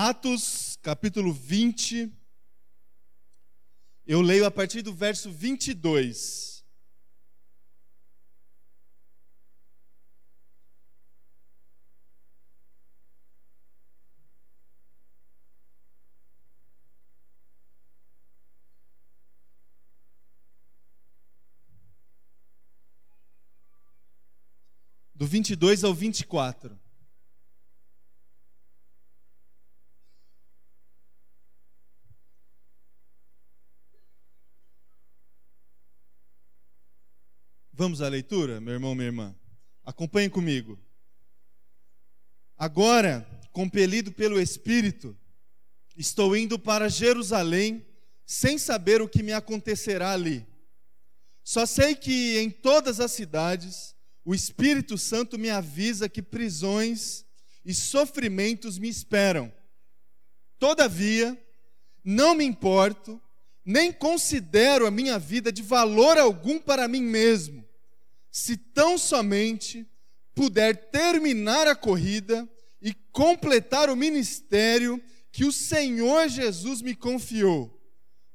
Atos, capítulo 20. Eu leio a partir do verso 22. Do 22 ao 24. Vamos à leitura, meu irmão, minha irmã? Acompanhe comigo. Agora, compelido pelo Espírito, estou indo para Jerusalém, sem saber o que me acontecerá ali. Só sei que em todas as cidades, o Espírito Santo me avisa que prisões e sofrimentos me esperam. Todavia, não me importo, nem considero a minha vida de valor algum para mim mesmo se tão somente puder terminar a corrida e completar o ministério que o Senhor Jesus me confiou,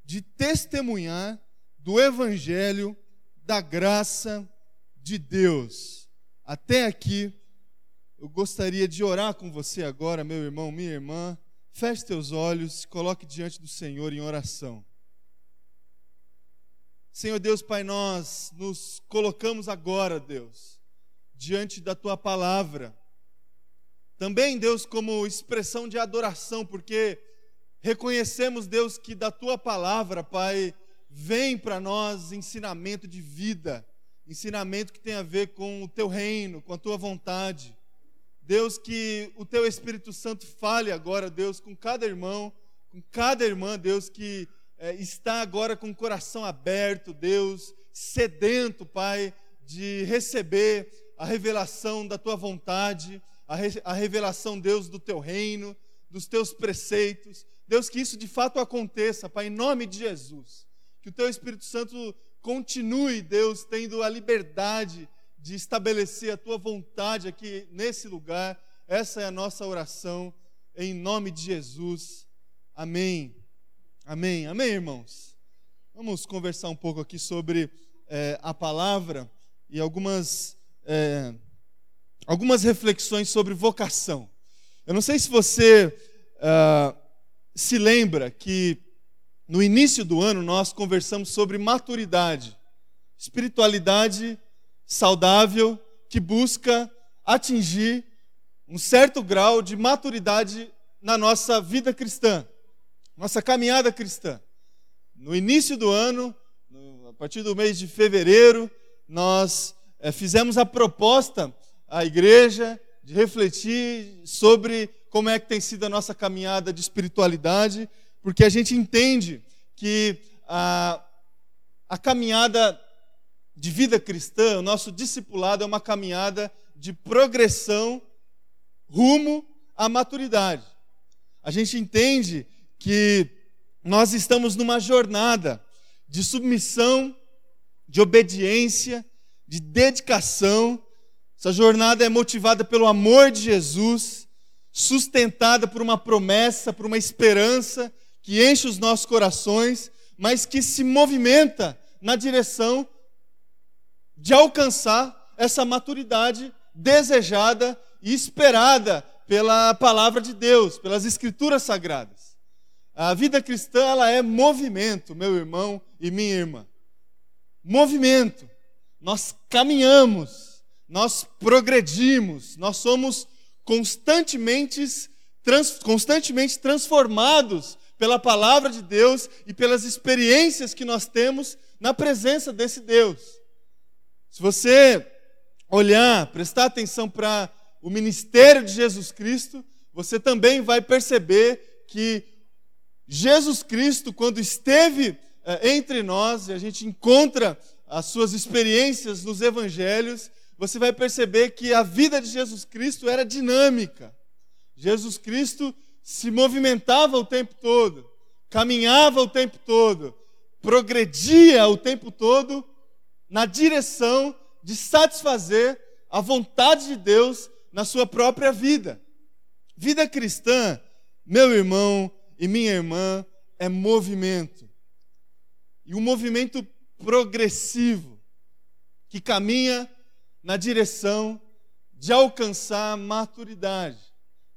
de testemunhar do Evangelho da graça de Deus. Até aqui, eu gostaria de orar com você agora, meu irmão, minha irmã. Feche teus olhos, coloque diante do Senhor em oração. Senhor Deus, Pai, nós nos colocamos agora, Deus, diante da tua palavra. Também, Deus, como expressão de adoração, porque reconhecemos, Deus, que da tua palavra, Pai, vem para nós ensinamento de vida, ensinamento que tem a ver com o teu reino, com a tua vontade. Deus, que o teu Espírito Santo fale agora, Deus, com cada irmão, com cada irmã, Deus, que é, está agora com o coração aberto, Deus, sedento, Pai, de receber a revelação da tua vontade, a, re, a revelação, Deus, do teu reino, dos teus preceitos. Deus, que isso de fato aconteça, Pai, em nome de Jesus. Que o teu Espírito Santo continue, Deus, tendo a liberdade de estabelecer a tua vontade aqui nesse lugar. Essa é a nossa oração, em nome de Jesus. Amém. Amém, amém, irmãos? Vamos conversar um pouco aqui sobre é, a palavra e algumas, é, algumas reflexões sobre vocação. Eu não sei se você uh, se lembra que no início do ano nós conversamos sobre maturidade, espiritualidade saudável que busca atingir um certo grau de maturidade na nossa vida cristã nossa caminhada cristã. No início do ano, no, a partir do mês de fevereiro, nós é, fizemos a proposta à igreja de refletir sobre como é que tem sido a nossa caminhada de espiritualidade, porque a gente entende que a, a caminhada de vida cristã, o nosso discipulado é uma caminhada de progressão rumo à maturidade. A gente entende que nós estamos numa jornada de submissão, de obediência, de dedicação. Essa jornada é motivada pelo amor de Jesus, sustentada por uma promessa, por uma esperança que enche os nossos corações, mas que se movimenta na direção de alcançar essa maturidade desejada e esperada pela palavra de Deus, pelas escrituras sagradas. A vida cristã ela é movimento, meu irmão e minha irmã. Movimento. Nós caminhamos, nós progredimos, nós somos constantemente, trans, constantemente transformados pela palavra de Deus e pelas experiências que nós temos na presença desse Deus. Se você olhar, prestar atenção para o ministério de Jesus Cristo, você também vai perceber que Jesus Cristo, quando esteve eh, entre nós, e a gente encontra as suas experiências nos evangelhos, você vai perceber que a vida de Jesus Cristo era dinâmica. Jesus Cristo se movimentava o tempo todo, caminhava o tempo todo, progredia o tempo todo na direção de satisfazer a vontade de Deus na sua própria vida. Vida cristã meu irmão e minha irmã, é movimento. E um movimento progressivo que caminha na direção de alcançar a maturidade.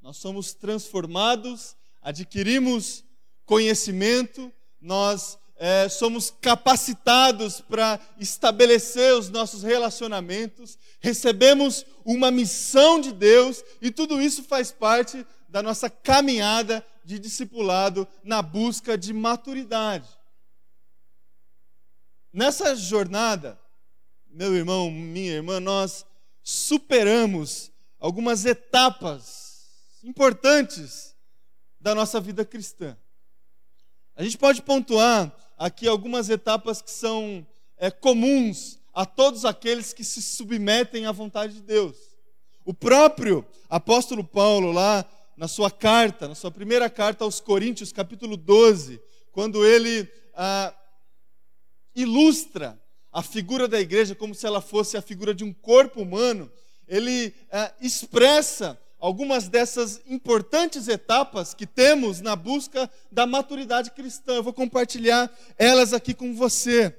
Nós somos transformados, adquirimos conhecimento, nós é, somos capacitados para estabelecer os nossos relacionamentos, recebemos uma missão de Deus e tudo isso faz parte da nossa caminhada de discipulado na busca de maturidade. Nessa jornada, meu irmão, minha irmã, nós superamos algumas etapas importantes da nossa vida cristã. A gente pode pontuar aqui algumas etapas que são é, comuns a todos aqueles que se submetem à vontade de Deus. O próprio apóstolo Paulo, lá na sua carta, na sua primeira carta aos Coríntios, capítulo 12, quando ele ah, ilustra a figura da igreja como se ela fosse a figura de um corpo humano, ele ah, expressa algumas dessas importantes etapas que temos na busca da maturidade cristã. Eu vou compartilhar elas aqui com você.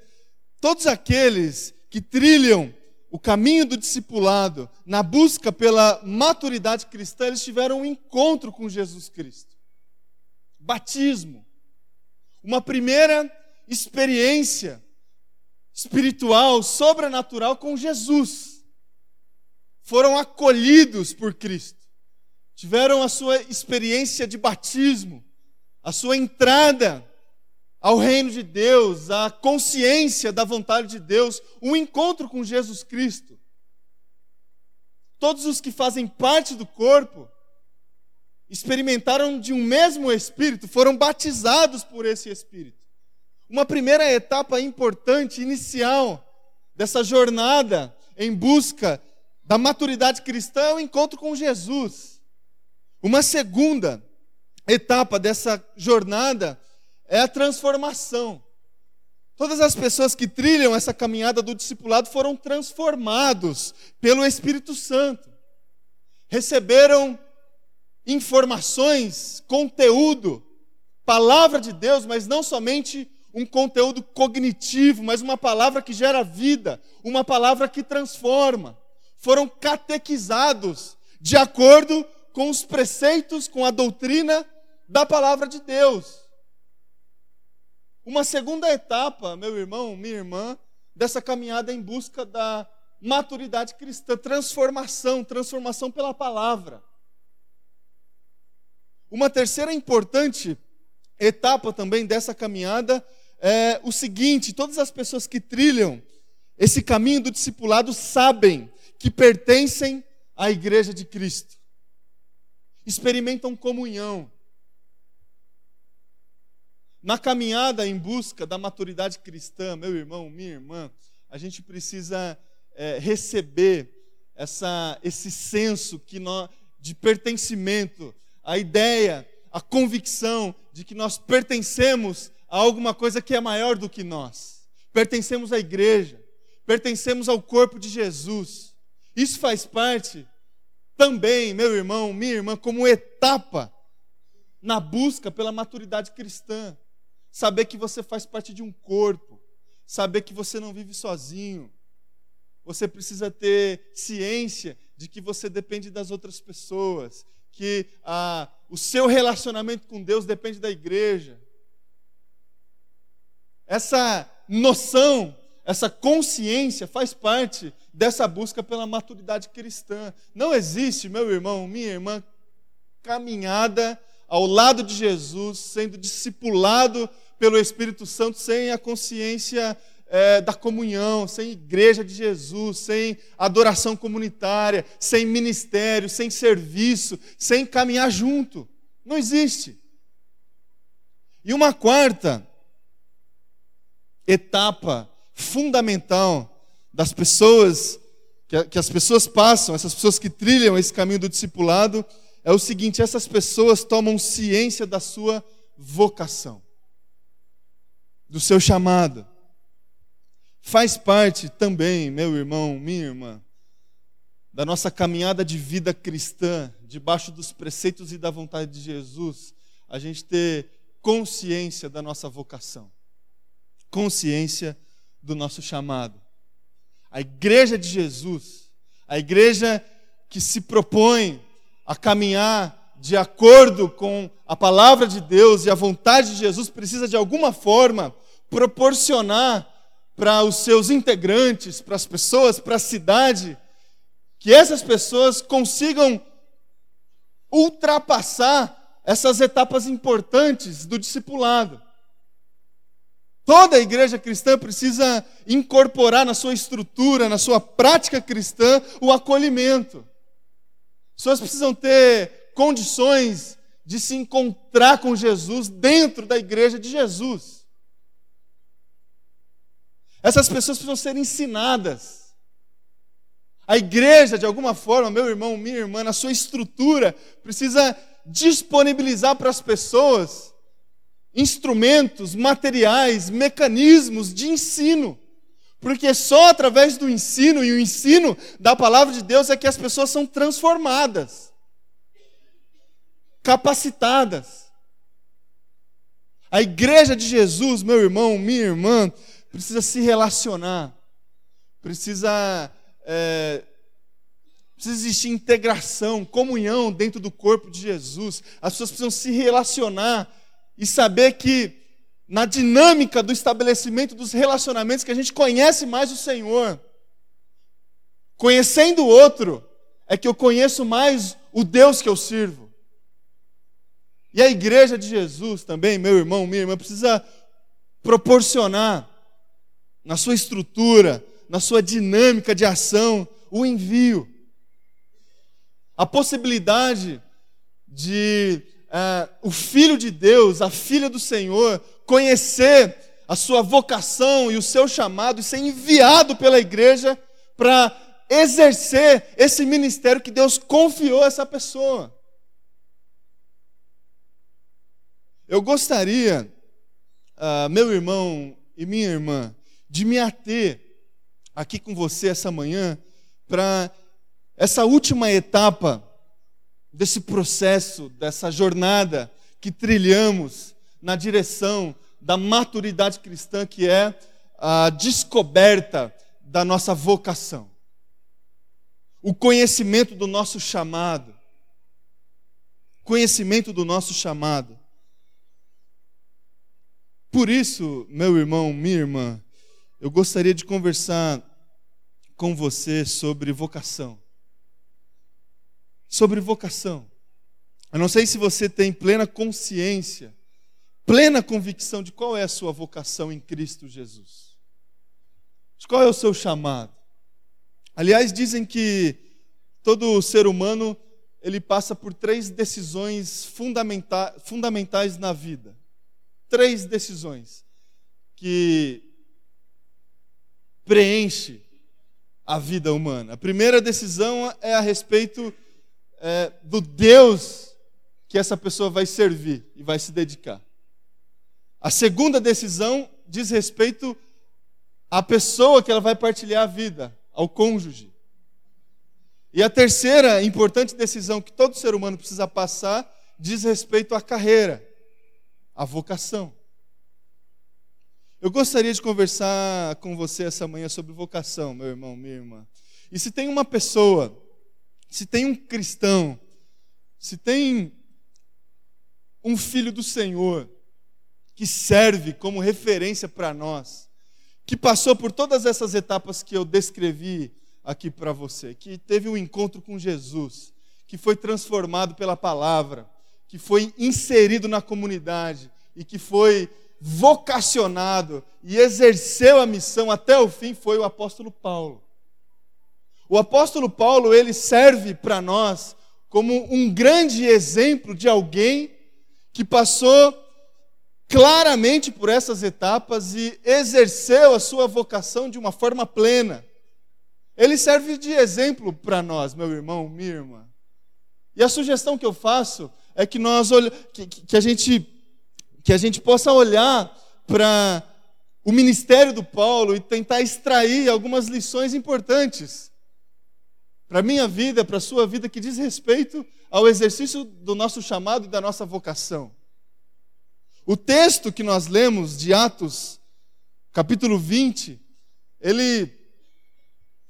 Todos aqueles que trilham o caminho do discipulado na busca pela maturidade cristã, eles tiveram um encontro com Jesus Cristo. Batismo. Uma primeira experiência espiritual, sobrenatural com Jesus. Foram acolhidos por Cristo tiveram a sua experiência de batismo, a sua entrada ao reino de Deus, a consciência da vontade de Deus, um encontro com Jesus Cristo. Todos os que fazem parte do corpo experimentaram de um mesmo Espírito, foram batizados por esse Espírito. Uma primeira etapa importante, inicial, dessa jornada em busca da maturidade cristã é o encontro com Jesus. Uma segunda etapa dessa jornada é a transformação. Todas as pessoas que trilham essa caminhada do discipulado foram transformados pelo Espírito Santo. Receberam informações, conteúdo, palavra de Deus, mas não somente um conteúdo cognitivo, mas uma palavra que gera vida, uma palavra que transforma. Foram catequizados de acordo com os preceitos, com a doutrina da palavra de Deus. Uma segunda etapa, meu irmão, minha irmã, dessa caminhada em busca da maturidade cristã, transformação, transformação pela palavra. Uma terceira importante etapa também dessa caminhada é o seguinte: todas as pessoas que trilham esse caminho do discipulado sabem que pertencem à igreja de Cristo experimentam comunhão. Na caminhada em busca da maturidade cristã, meu irmão, minha irmã, a gente precisa é, receber essa, esse senso que nós, de pertencimento, a ideia, a convicção de que nós pertencemos a alguma coisa que é maior do que nós. Pertencemos à igreja, pertencemos ao corpo de Jesus. Isso faz parte também, meu irmão, minha irmã, como etapa na busca pela maturidade cristã. Saber que você faz parte de um corpo, saber que você não vive sozinho. Você precisa ter ciência de que você depende das outras pessoas, que ah, o seu relacionamento com Deus depende da igreja. Essa noção essa consciência faz parte dessa busca pela maturidade cristã. Não existe, meu irmão, minha irmã, caminhada ao lado de Jesus, sendo discipulado pelo Espírito Santo, sem a consciência é, da comunhão, sem igreja de Jesus, sem adoração comunitária, sem ministério, sem serviço, sem caminhar junto. Não existe. E uma quarta etapa fundamental das pessoas, que, que as pessoas passam, essas pessoas que trilham esse caminho do discipulado, é o seguinte: essas pessoas tomam ciência da sua vocação, do seu chamado. Faz parte também, meu irmão, minha irmã, da nossa caminhada de vida cristã, debaixo dos preceitos e da vontade de Jesus, a gente ter consciência da nossa vocação, consciência do nosso chamado. A igreja de Jesus, a igreja que se propõe a caminhar de acordo com a palavra de Deus e a vontade de Jesus, precisa de alguma forma proporcionar para os seus integrantes, para as pessoas, para a cidade, que essas pessoas consigam ultrapassar essas etapas importantes do discipulado. Toda a igreja cristã precisa incorporar na sua estrutura, na sua prática cristã, o acolhimento. As pessoas precisam ter condições de se encontrar com Jesus dentro da igreja de Jesus. Essas pessoas precisam ser ensinadas. A igreja, de alguma forma, meu irmão, minha irmã, na sua estrutura, precisa disponibilizar para as pessoas instrumentos, materiais, mecanismos de ensino. Porque só através do ensino e o ensino da palavra de Deus é que as pessoas são transformadas, capacitadas. A igreja de Jesus, meu irmão, minha irmã, precisa se relacionar, precisa é, Precisa existir integração, comunhão dentro do corpo de Jesus. As pessoas precisam se relacionar e saber que na dinâmica do estabelecimento dos relacionamentos que a gente conhece mais o Senhor. Conhecendo o outro é que eu conheço mais o Deus que eu sirvo. E a igreja de Jesus também, meu irmão, minha irmã, precisa proporcionar na sua estrutura, na sua dinâmica de ação, o envio a possibilidade de é, o Filho de Deus, a filha do Senhor, conhecer a sua vocação e o seu chamado e ser enviado pela igreja para exercer esse ministério que Deus confiou a essa pessoa. Eu gostaria, uh, meu irmão e minha irmã, de me ater aqui com você essa manhã para essa última etapa desse processo, dessa jornada que trilhamos na direção da maturidade cristã, que é a descoberta da nossa vocação, o conhecimento do nosso chamado. Conhecimento do nosso chamado. Por isso, meu irmão, minha irmã, eu gostaria de conversar com você sobre vocação sobre vocação. Eu não sei se você tem plena consciência, plena convicção de qual é a sua vocação em Cristo Jesus. De qual é o seu chamado. Aliás, dizem que todo ser humano ele passa por três decisões fundamenta fundamentais na vida. Três decisões que preenche a vida humana. A primeira decisão é a respeito é, do Deus que essa pessoa vai servir e vai se dedicar. A segunda decisão diz respeito à pessoa que ela vai partilhar a vida, ao cônjuge. E a terceira importante decisão que todo ser humano precisa passar diz respeito à carreira, à vocação. Eu gostaria de conversar com você essa manhã sobre vocação, meu irmão, minha irmã. E se tem uma pessoa se tem um cristão, se tem um filho do Senhor que serve como referência para nós, que passou por todas essas etapas que eu descrevi aqui para você, que teve um encontro com Jesus, que foi transformado pela palavra, que foi inserido na comunidade e que foi vocacionado e exerceu a missão até o fim, foi o apóstolo Paulo. O apóstolo Paulo, ele serve para nós como um grande exemplo de alguém que passou claramente por essas etapas e exerceu a sua vocação de uma forma plena. Ele serve de exemplo para nós, meu irmão, minha irmã. E a sugestão que eu faço é que nós que, que a gente que a gente possa olhar para o ministério do Paulo e tentar extrair algumas lições importantes para a minha vida, para a sua vida, que diz respeito ao exercício do nosso chamado e da nossa vocação. O texto que nós lemos de Atos, capítulo 20, ele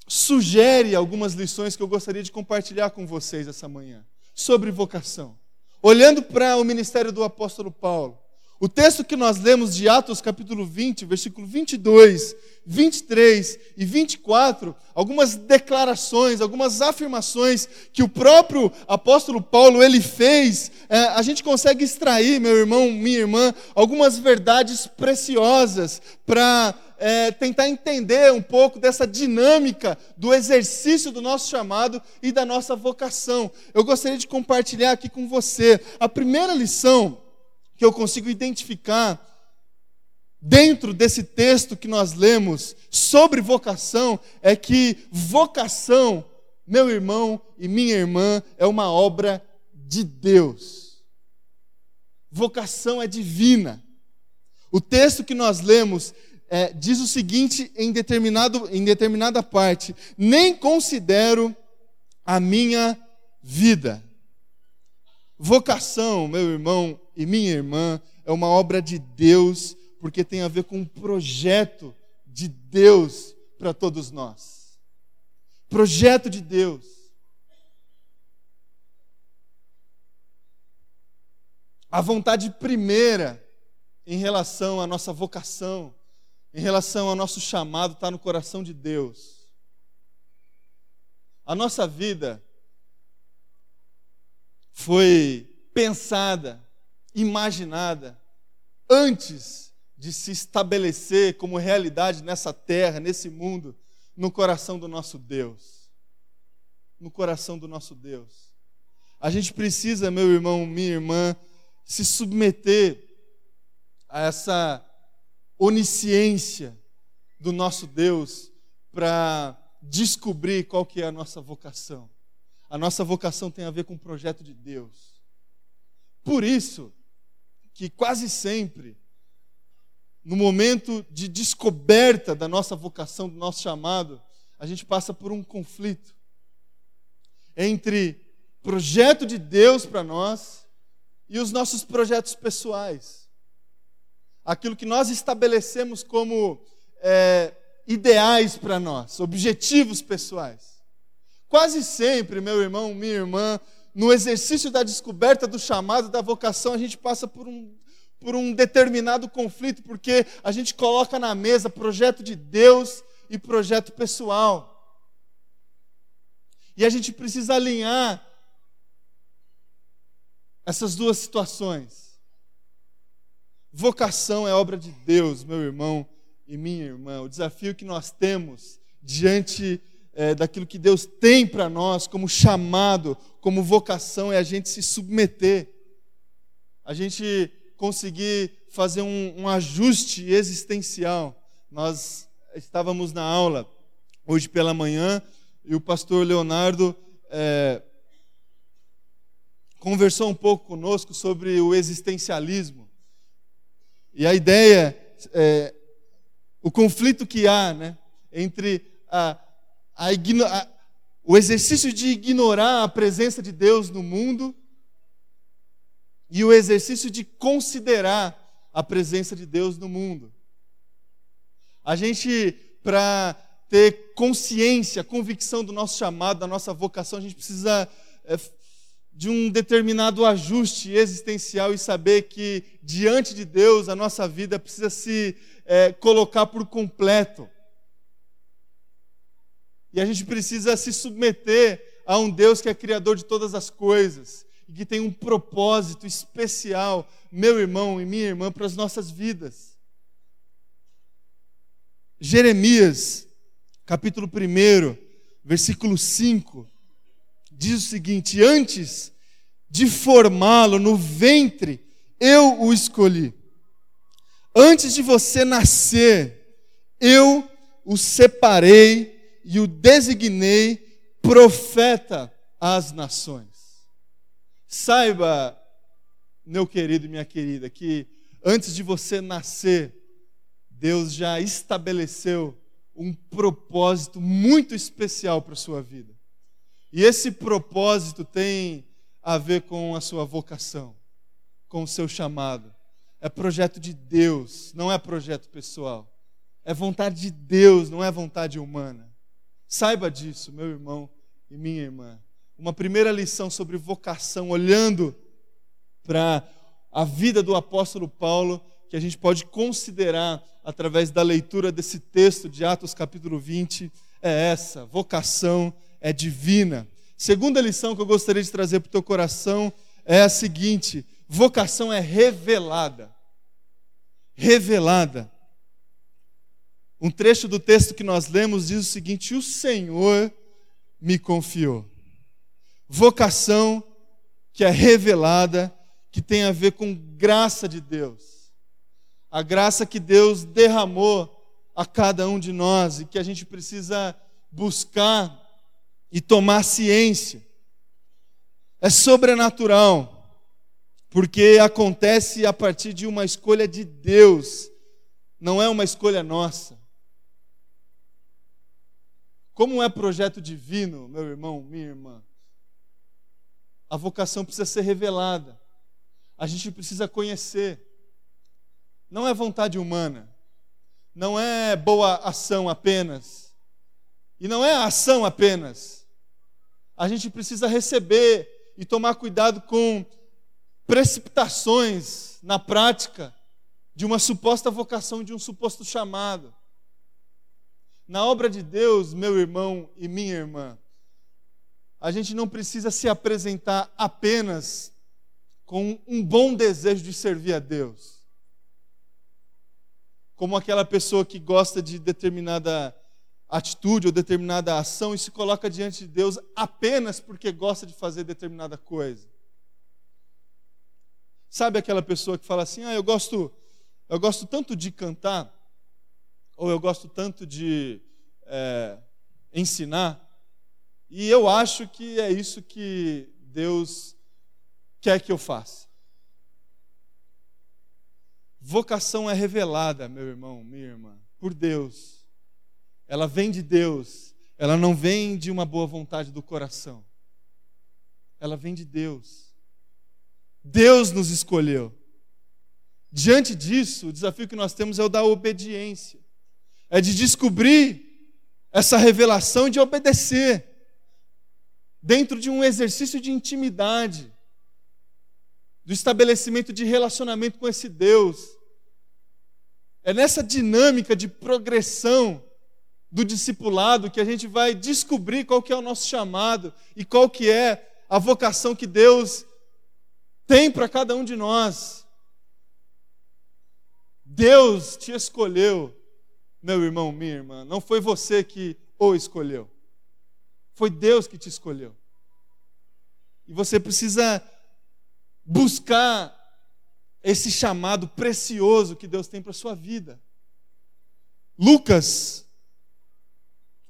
sugere algumas lições que eu gostaria de compartilhar com vocês essa manhã sobre vocação. Olhando para o ministério do apóstolo Paulo, o texto que nós lemos de Atos, capítulo 20, versículo 22, 23 e 24, algumas declarações, algumas afirmações que o próprio apóstolo Paulo ele fez, é, a gente consegue extrair, meu irmão, minha irmã, algumas verdades preciosas para é, tentar entender um pouco dessa dinâmica do exercício do nosso chamado e da nossa vocação. Eu gostaria de compartilhar aqui com você a primeira lição que eu consigo identificar dentro desse texto que nós lemos sobre vocação é que vocação, meu irmão e minha irmã, é uma obra de Deus. Vocação é divina. O texto que nós lemos é, diz o seguinte em, determinado, em determinada parte: nem considero a minha vida. Vocação, meu irmão e minha irmã, é uma obra de Deus, porque tem a ver com um projeto de Deus para todos nós. Projeto de Deus. A vontade primeira em relação à nossa vocação em relação ao nosso chamado está no coração de Deus. A nossa vida foi pensada, imaginada, antes de se estabelecer como realidade nessa terra, nesse mundo, no coração do nosso Deus. No coração do nosso Deus. A gente precisa, meu irmão, minha irmã, se submeter a essa onisciência do nosso Deus para descobrir qual que é a nossa vocação. A nossa vocação tem a ver com o projeto de Deus. Por isso que quase sempre no momento de descoberta da nossa vocação, do nosso chamado, a gente passa por um conflito entre projeto de Deus para nós e os nossos projetos pessoais aquilo que nós estabelecemos como é, ideais para nós, objetivos pessoais. Quase sempre, meu irmão, minha irmã, no exercício da descoberta do chamado, da vocação, a gente passa por um, por um determinado conflito, porque a gente coloca na mesa projeto de Deus e projeto pessoal. E a gente precisa alinhar essas duas situações. Vocação é obra de Deus, meu irmão e minha irmã. O desafio que nós temos diante é, daquilo que Deus tem para nós como chamado, como vocação, é a gente se submeter, a gente conseguir fazer um, um ajuste existencial. Nós estávamos na aula hoje pela manhã e o pastor Leonardo é, conversou um pouco conosco sobre o existencialismo. E a ideia, é, o conflito que há né, entre a, a, a, o exercício de ignorar a presença de Deus no mundo e o exercício de considerar a presença de Deus no mundo. A gente, para ter consciência, convicção do nosso chamado, da nossa vocação, a gente precisa é, de um determinado ajuste existencial e saber que diante de Deus a nossa vida precisa se é, colocar por completo. E a gente precisa se submeter a um Deus que é criador de todas as coisas e que tem um propósito especial, meu irmão e minha irmã, para as nossas vidas. Jeremias, capítulo 1, versículo 5 diz o seguinte: Antes de formá-lo no ventre, eu o escolhi. Antes de você nascer, eu o separei e o designei profeta às nações. Saiba, meu querido e minha querida, que antes de você nascer, Deus já estabeleceu um propósito muito especial para a sua vida. E esse propósito tem a ver com a sua vocação, com o seu chamado. é projeto de Deus, não é projeto pessoal. É vontade de Deus, não é vontade humana. Saiba disso, meu irmão e minha irmã. Uma primeira lição sobre vocação, olhando para a vida do apóstolo Paulo, que a gente pode considerar através da leitura desse texto de Atos capítulo 20, é essa: vocação é divina. Segunda lição que eu gostaria de trazer para o teu coração é a seguinte: vocação é revelada. Revelada. Um trecho do texto que nós lemos diz o seguinte: O Senhor me confiou. Vocação que é revelada, que tem a ver com graça de Deus. A graça que Deus derramou a cada um de nós e que a gente precisa buscar e tomar ciência. É sobrenatural porque acontece a partir de uma escolha de Deus, não é uma escolha nossa. Como é projeto divino, meu irmão, minha irmã, a vocação precisa ser revelada, a gente precisa conhecer. Não é vontade humana, não é boa ação apenas, e não é ação apenas. A gente precisa receber e tomar cuidado com precipitações na prática de uma suposta vocação, de um suposto chamado. Na obra de Deus, meu irmão e minha irmã, a gente não precisa se apresentar apenas com um bom desejo de servir a Deus. Como aquela pessoa que gosta de determinada atitude ou determinada ação e se coloca diante de Deus apenas porque gosta de fazer determinada coisa. Sabe aquela pessoa que fala assim: "Ah, eu gosto, eu gosto tanto de cantar, ou eu gosto tanto de é, ensinar, e eu acho que é isso que Deus quer que eu faça." Vocação é revelada, meu irmão, minha irmã, por Deus. Ela vem de Deus, ela não vem de uma boa vontade do coração. Ela vem de Deus. Deus nos escolheu. Diante disso, o desafio que nós temos é o da obediência. É de descobrir essa revelação e de obedecer. Dentro de um exercício de intimidade, do estabelecimento de relacionamento com esse Deus. É nessa dinâmica de progressão do discipulado que a gente vai descobrir qual que é o nosso chamado e qual que é a vocação que Deus tem para cada um de nós. Deus te escolheu, meu irmão, minha irmã. Não foi você que o escolheu. Foi Deus que te escolheu. E você precisa buscar esse chamado precioso que Deus tem para a sua vida. Lucas,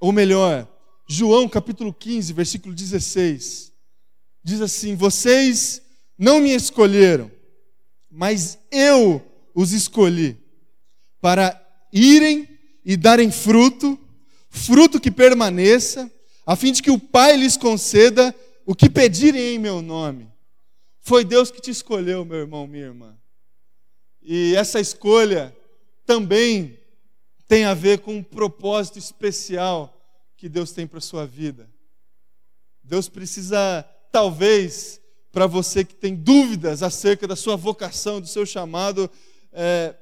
ou melhor, João capítulo 15, versículo 16, diz assim: Vocês não me escolheram, mas eu os escolhi para irem e darem fruto, fruto que permaneça, a fim de que o Pai lhes conceda o que pedirem em meu nome. Foi Deus que te escolheu, meu irmão, minha irmã. E essa escolha também tem a ver com um propósito especial que Deus tem para a sua vida. Deus precisa, talvez, para você que tem dúvidas acerca da sua vocação, do seu chamado, é,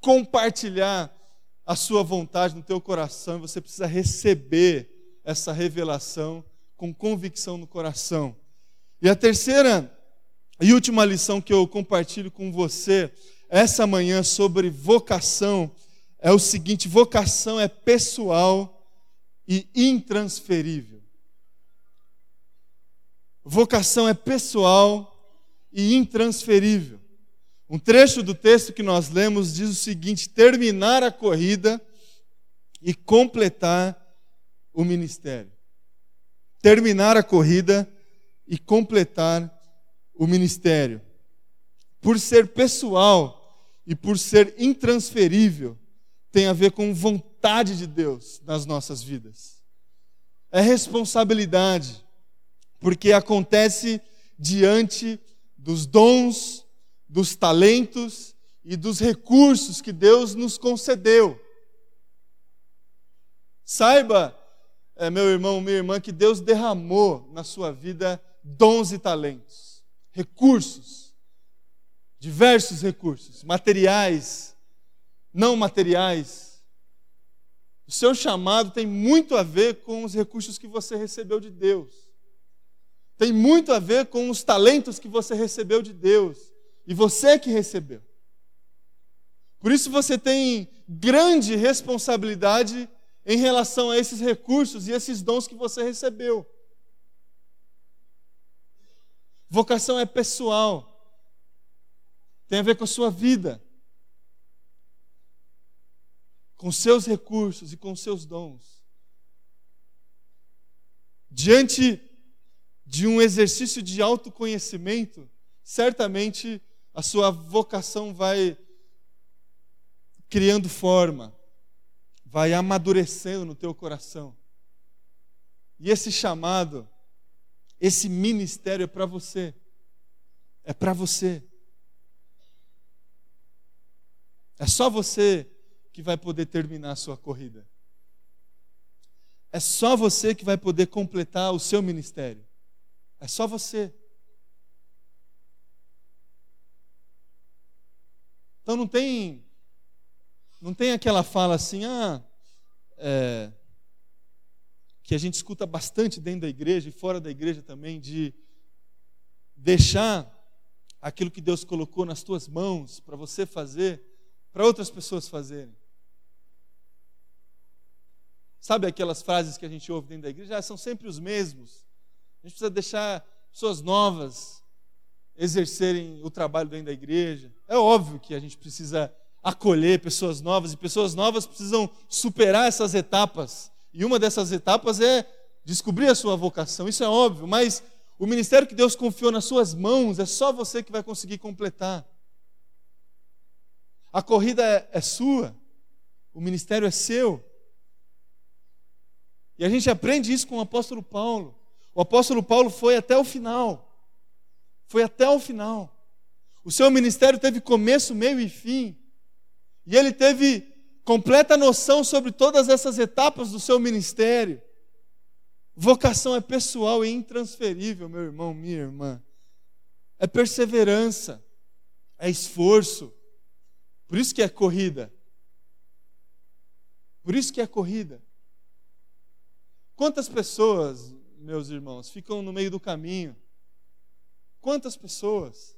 compartilhar a sua vontade no teu coração, você precisa receber essa revelação com convicção no coração. E a terceira e última lição que eu compartilho com você essa manhã sobre vocação é o seguinte: vocação é pessoal e intransferível. Vocação é pessoal e intransferível. Um trecho do texto que nós lemos diz o seguinte: terminar a corrida e completar o ministério. Terminar a corrida e completar o ministério. Por ser pessoal e por ser intransferível, tem a ver com vontade de Deus nas nossas vidas. É responsabilidade porque acontece diante dos dons, dos talentos e dos recursos que Deus nos concedeu. Saiba, é, meu irmão, minha irmã, que Deus derramou na sua vida dons e talentos, recursos, diversos recursos, materiais, não materiais. O seu chamado tem muito a ver com os recursos que você recebeu de Deus. Tem muito a ver com os talentos que você recebeu de Deus. E você que recebeu. Por isso você tem grande responsabilidade em relação a esses recursos e esses dons que você recebeu. Vocação é pessoal. Tem a ver com a sua vida com seus recursos e com seus dons. Diante de um exercício de autoconhecimento, certamente a sua vocação vai criando forma, vai amadurecendo no teu coração. E esse chamado, esse ministério é para você. É para você. É só você que vai poder terminar a sua corrida. É só você que vai poder completar o seu ministério. É só você. Então não tem, não tem aquela fala assim, ah, é, que a gente escuta bastante dentro da igreja e fora da igreja também, de deixar aquilo que Deus colocou nas tuas mãos para você fazer, para outras pessoas fazerem. Sabe aquelas frases que a gente ouve dentro da igreja? Ah, são sempre os mesmos. A gente precisa deixar pessoas novas exercerem o trabalho dentro da igreja. É óbvio que a gente precisa acolher pessoas novas e pessoas novas precisam superar essas etapas. E uma dessas etapas é descobrir a sua vocação. Isso é óbvio, mas o ministério que Deus confiou nas suas mãos é só você que vai conseguir completar. A corrida é, é sua, o ministério é seu. E a gente aprende isso com o apóstolo Paulo. O apóstolo Paulo foi até o final. Foi até o final. O seu ministério teve começo, meio e fim. E ele teve completa noção sobre todas essas etapas do seu ministério. Vocação é pessoal e intransferível, meu irmão, minha irmã. É perseverança, é esforço. Por isso que é corrida. Por isso que é corrida. Quantas pessoas, meus irmãos, ficam no meio do caminho? Quantas pessoas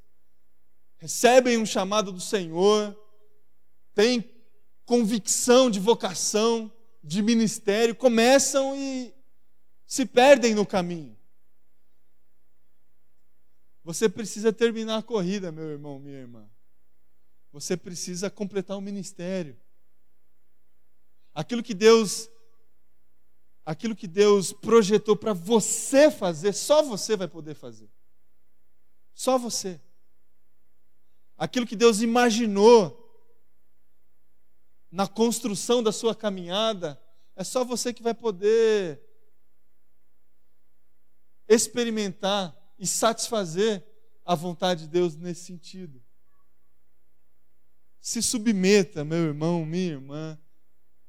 recebem um chamado do Senhor, têm convicção de vocação, de ministério, começam e se perdem no caminho? Você precisa terminar a corrida, meu irmão, minha irmã. Você precisa completar o ministério. Aquilo que Deus aquilo que Deus projetou para você fazer, só você vai poder fazer. Só você. Aquilo que Deus imaginou na construção da sua caminhada, é só você que vai poder experimentar e satisfazer a vontade de Deus nesse sentido. Se submeta, meu irmão, minha irmã,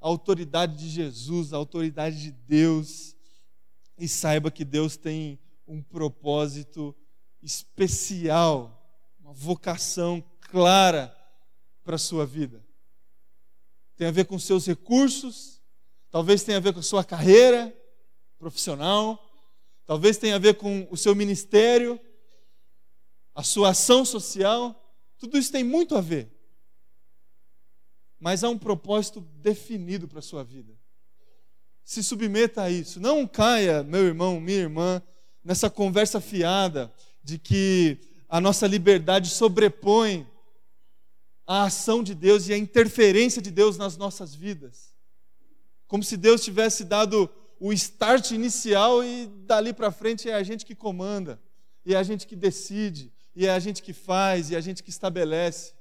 a autoridade de Jesus, a autoridade de Deus, e saiba que Deus tem um propósito especial, uma vocação clara para a sua vida. Tem a ver com seus recursos, talvez tenha a ver com a sua carreira profissional, talvez tenha a ver com o seu ministério, a sua ação social, tudo isso tem muito a ver mas há um propósito definido para a sua vida. Se submeta a isso. Não caia, meu irmão, minha irmã, nessa conversa fiada de que a nossa liberdade sobrepõe a ação de Deus e a interferência de Deus nas nossas vidas. Como se Deus tivesse dado o start inicial e dali para frente é a gente que comanda, e é a gente que decide, e é a gente que faz, e é a gente que estabelece.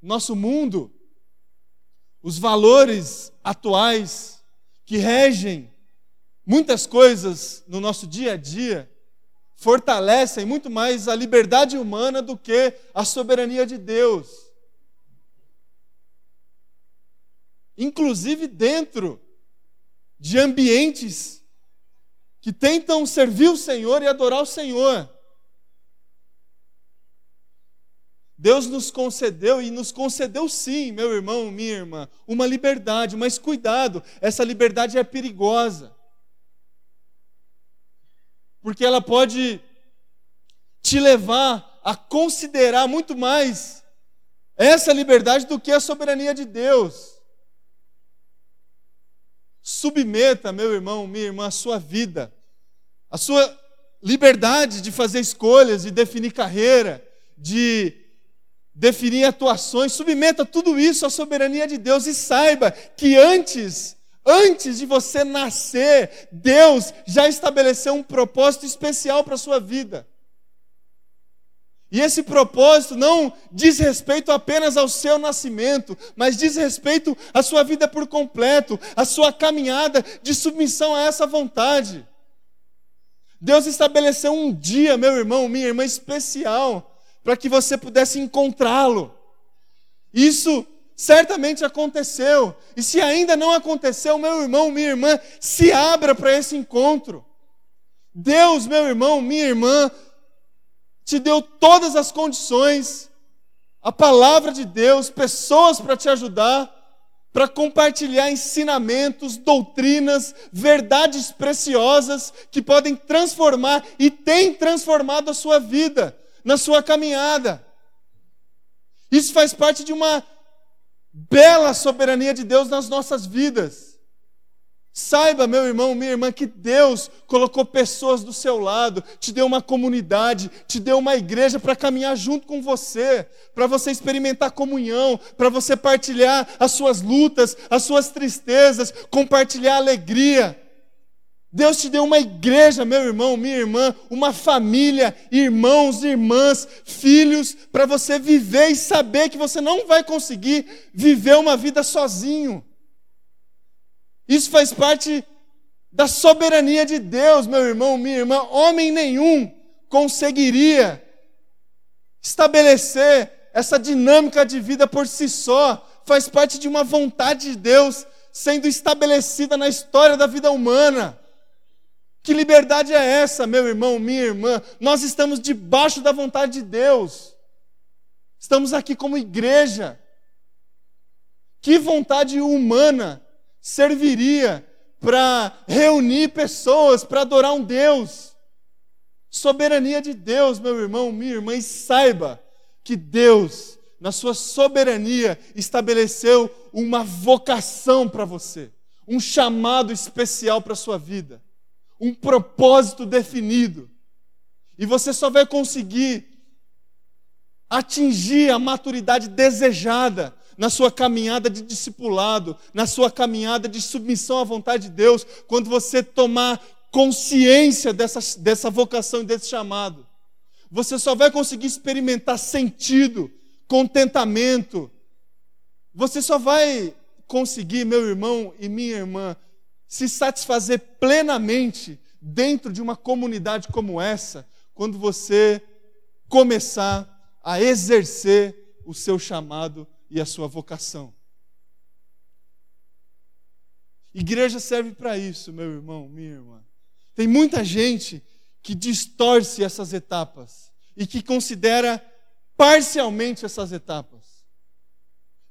nosso mundo, os valores atuais que regem muitas coisas no nosso dia a dia, fortalecem muito mais a liberdade humana do que a soberania de Deus. Inclusive dentro de ambientes que tentam servir o Senhor e adorar o Senhor. Deus nos concedeu e nos concedeu sim, meu irmão, minha irmã, uma liberdade, mas cuidado, essa liberdade é perigosa. Porque ela pode te levar a considerar muito mais essa liberdade do que a soberania de Deus. Submeta, meu irmão, minha irmã, a sua vida, a sua liberdade de fazer escolhas, de definir carreira, de definir atuações, submeta tudo isso à soberania de Deus e saiba que antes, antes de você nascer, Deus já estabeleceu um propósito especial para a sua vida. E esse propósito não diz respeito apenas ao seu nascimento, mas diz respeito à sua vida por completo, à sua caminhada de submissão a essa vontade. Deus estabeleceu um dia, meu irmão, minha irmã, especial para que você pudesse encontrá-lo. Isso certamente aconteceu. E se ainda não aconteceu, meu irmão, minha irmã, se abra para esse encontro. Deus, meu irmão, minha irmã, te deu todas as condições, a palavra de Deus, pessoas para te ajudar, para compartilhar ensinamentos, doutrinas, verdades preciosas que podem transformar e têm transformado a sua vida na sua caminhada. Isso faz parte de uma bela soberania de Deus nas nossas vidas. Saiba, meu irmão, minha irmã, que Deus colocou pessoas do seu lado, te deu uma comunidade, te deu uma igreja para caminhar junto com você, para você experimentar comunhão, para você partilhar as suas lutas, as suas tristezas, compartilhar alegria. Deus te deu uma igreja, meu irmão, minha irmã, uma família, irmãos, irmãs, filhos, para você viver e saber que você não vai conseguir viver uma vida sozinho. Isso faz parte da soberania de Deus, meu irmão, minha irmã. Homem nenhum conseguiria estabelecer essa dinâmica de vida por si só. Faz parte de uma vontade de Deus sendo estabelecida na história da vida humana. Que liberdade é essa, meu irmão, minha irmã? Nós estamos debaixo da vontade de Deus. Estamos aqui como igreja. Que vontade humana serviria para reunir pessoas para adorar um Deus? Soberania de Deus, meu irmão, minha irmã, e saiba que Deus, na sua soberania, estabeleceu uma vocação para você, um chamado especial para a sua vida um propósito definido. E você só vai conseguir atingir a maturidade desejada na sua caminhada de discipulado, na sua caminhada de submissão à vontade de Deus, quando você tomar consciência dessa, dessa vocação e desse chamado. Você só vai conseguir experimentar sentido, contentamento. Você só vai conseguir, meu irmão e minha irmã, se satisfazer plenamente dentro de uma comunidade como essa, quando você começar a exercer o seu chamado e a sua vocação. Igreja serve para isso, meu irmão, minha irmã. Tem muita gente que distorce essas etapas e que considera parcialmente essas etapas.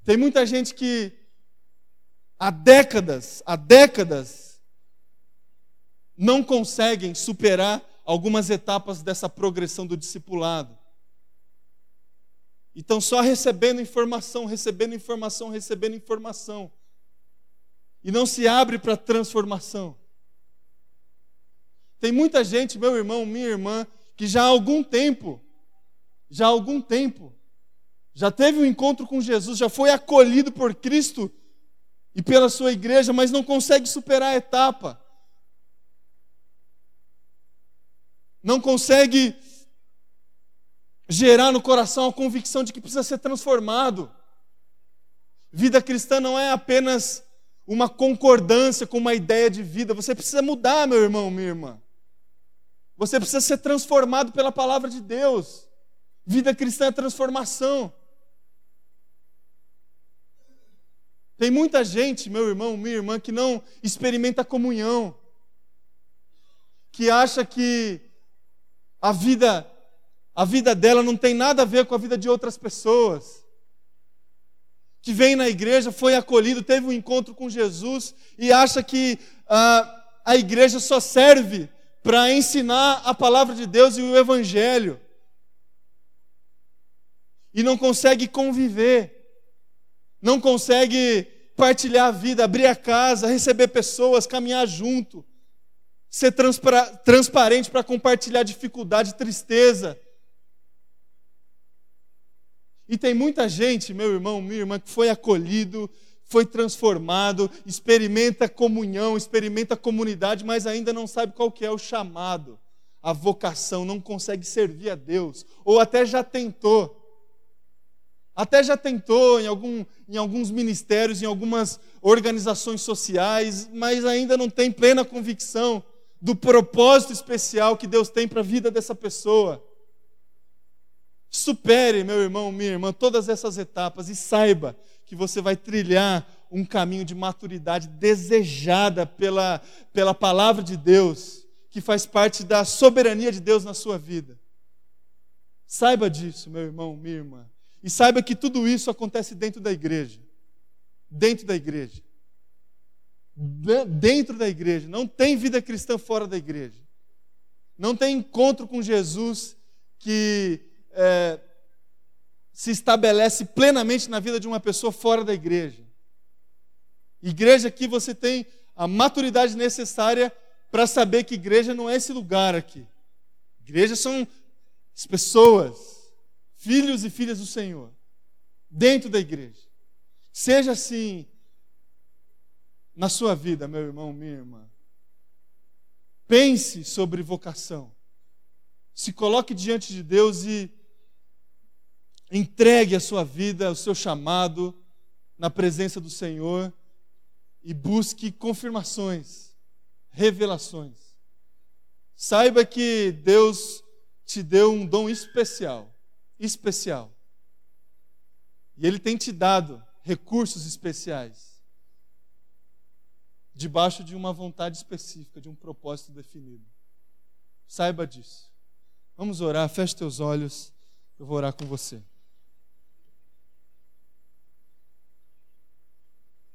Tem muita gente que há décadas, há décadas, não conseguem superar algumas etapas dessa progressão do discipulado. E estão só recebendo informação, recebendo informação, recebendo informação. E não se abre para transformação. Tem muita gente, meu irmão, minha irmã, que já há algum tempo, já há algum tempo, já teve um encontro com Jesus, já foi acolhido por Cristo e pela sua igreja, mas não consegue superar a etapa. Não consegue gerar no coração a convicção de que precisa ser transformado. Vida cristã não é apenas uma concordância com uma ideia de vida, você precisa mudar, meu irmão, minha irmã. Você precisa ser transformado pela palavra de Deus. Vida cristã é transformação. Tem muita gente, meu irmão, minha irmã, que não experimenta comunhão, que acha que a vida a vida dela não tem nada a ver com a vida de outras pessoas. Que vem na igreja, foi acolhido, teve um encontro com Jesus e acha que ah, a igreja só serve para ensinar a palavra de Deus e o evangelho. E não consegue conviver, não consegue partilhar a vida, abrir a casa, receber pessoas, caminhar junto, ser transparente para compartilhar dificuldade, tristeza, e tem muita gente, meu irmão, minha irmã, que foi acolhido, foi transformado, experimenta comunhão, experimenta comunidade, mas ainda não sabe qual que é o chamado, a vocação, não consegue servir a Deus, ou até já tentou. Até já tentou em, algum, em alguns ministérios, em algumas organizações sociais, mas ainda não tem plena convicção do propósito especial que Deus tem para a vida dessa pessoa. Supere, meu irmão, minha irmã, todas essas etapas e saiba que você vai trilhar um caminho de maturidade desejada pela, pela palavra de Deus, que faz parte da soberania de Deus na sua vida. Saiba disso, meu irmão, minha irmã. E saiba que tudo isso acontece dentro da igreja. Dentro da igreja. Dentro da igreja. Não tem vida cristã fora da igreja. Não tem encontro com Jesus que é, se estabelece plenamente na vida de uma pessoa fora da igreja. Igreja aqui você tem a maturidade necessária para saber que igreja não é esse lugar aqui. Igreja são as pessoas, filhos e filhas do Senhor, dentro da igreja. Seja assim na sua vida, meu irmão, minha irmã. Pense sobre vocação. Se coloque diante de Deus e Entregue a sua vida, o seu chamado na presença do Senhor e busque confirmações, revelações. Saiba que Deus te deu um dom especial, especial. E Ele tem te dado recursos especiais, debaixo de uma vontade específica, de um propósito definido. Saiba disso. Vamos orar, feche teus olhos, eu vou orar com você.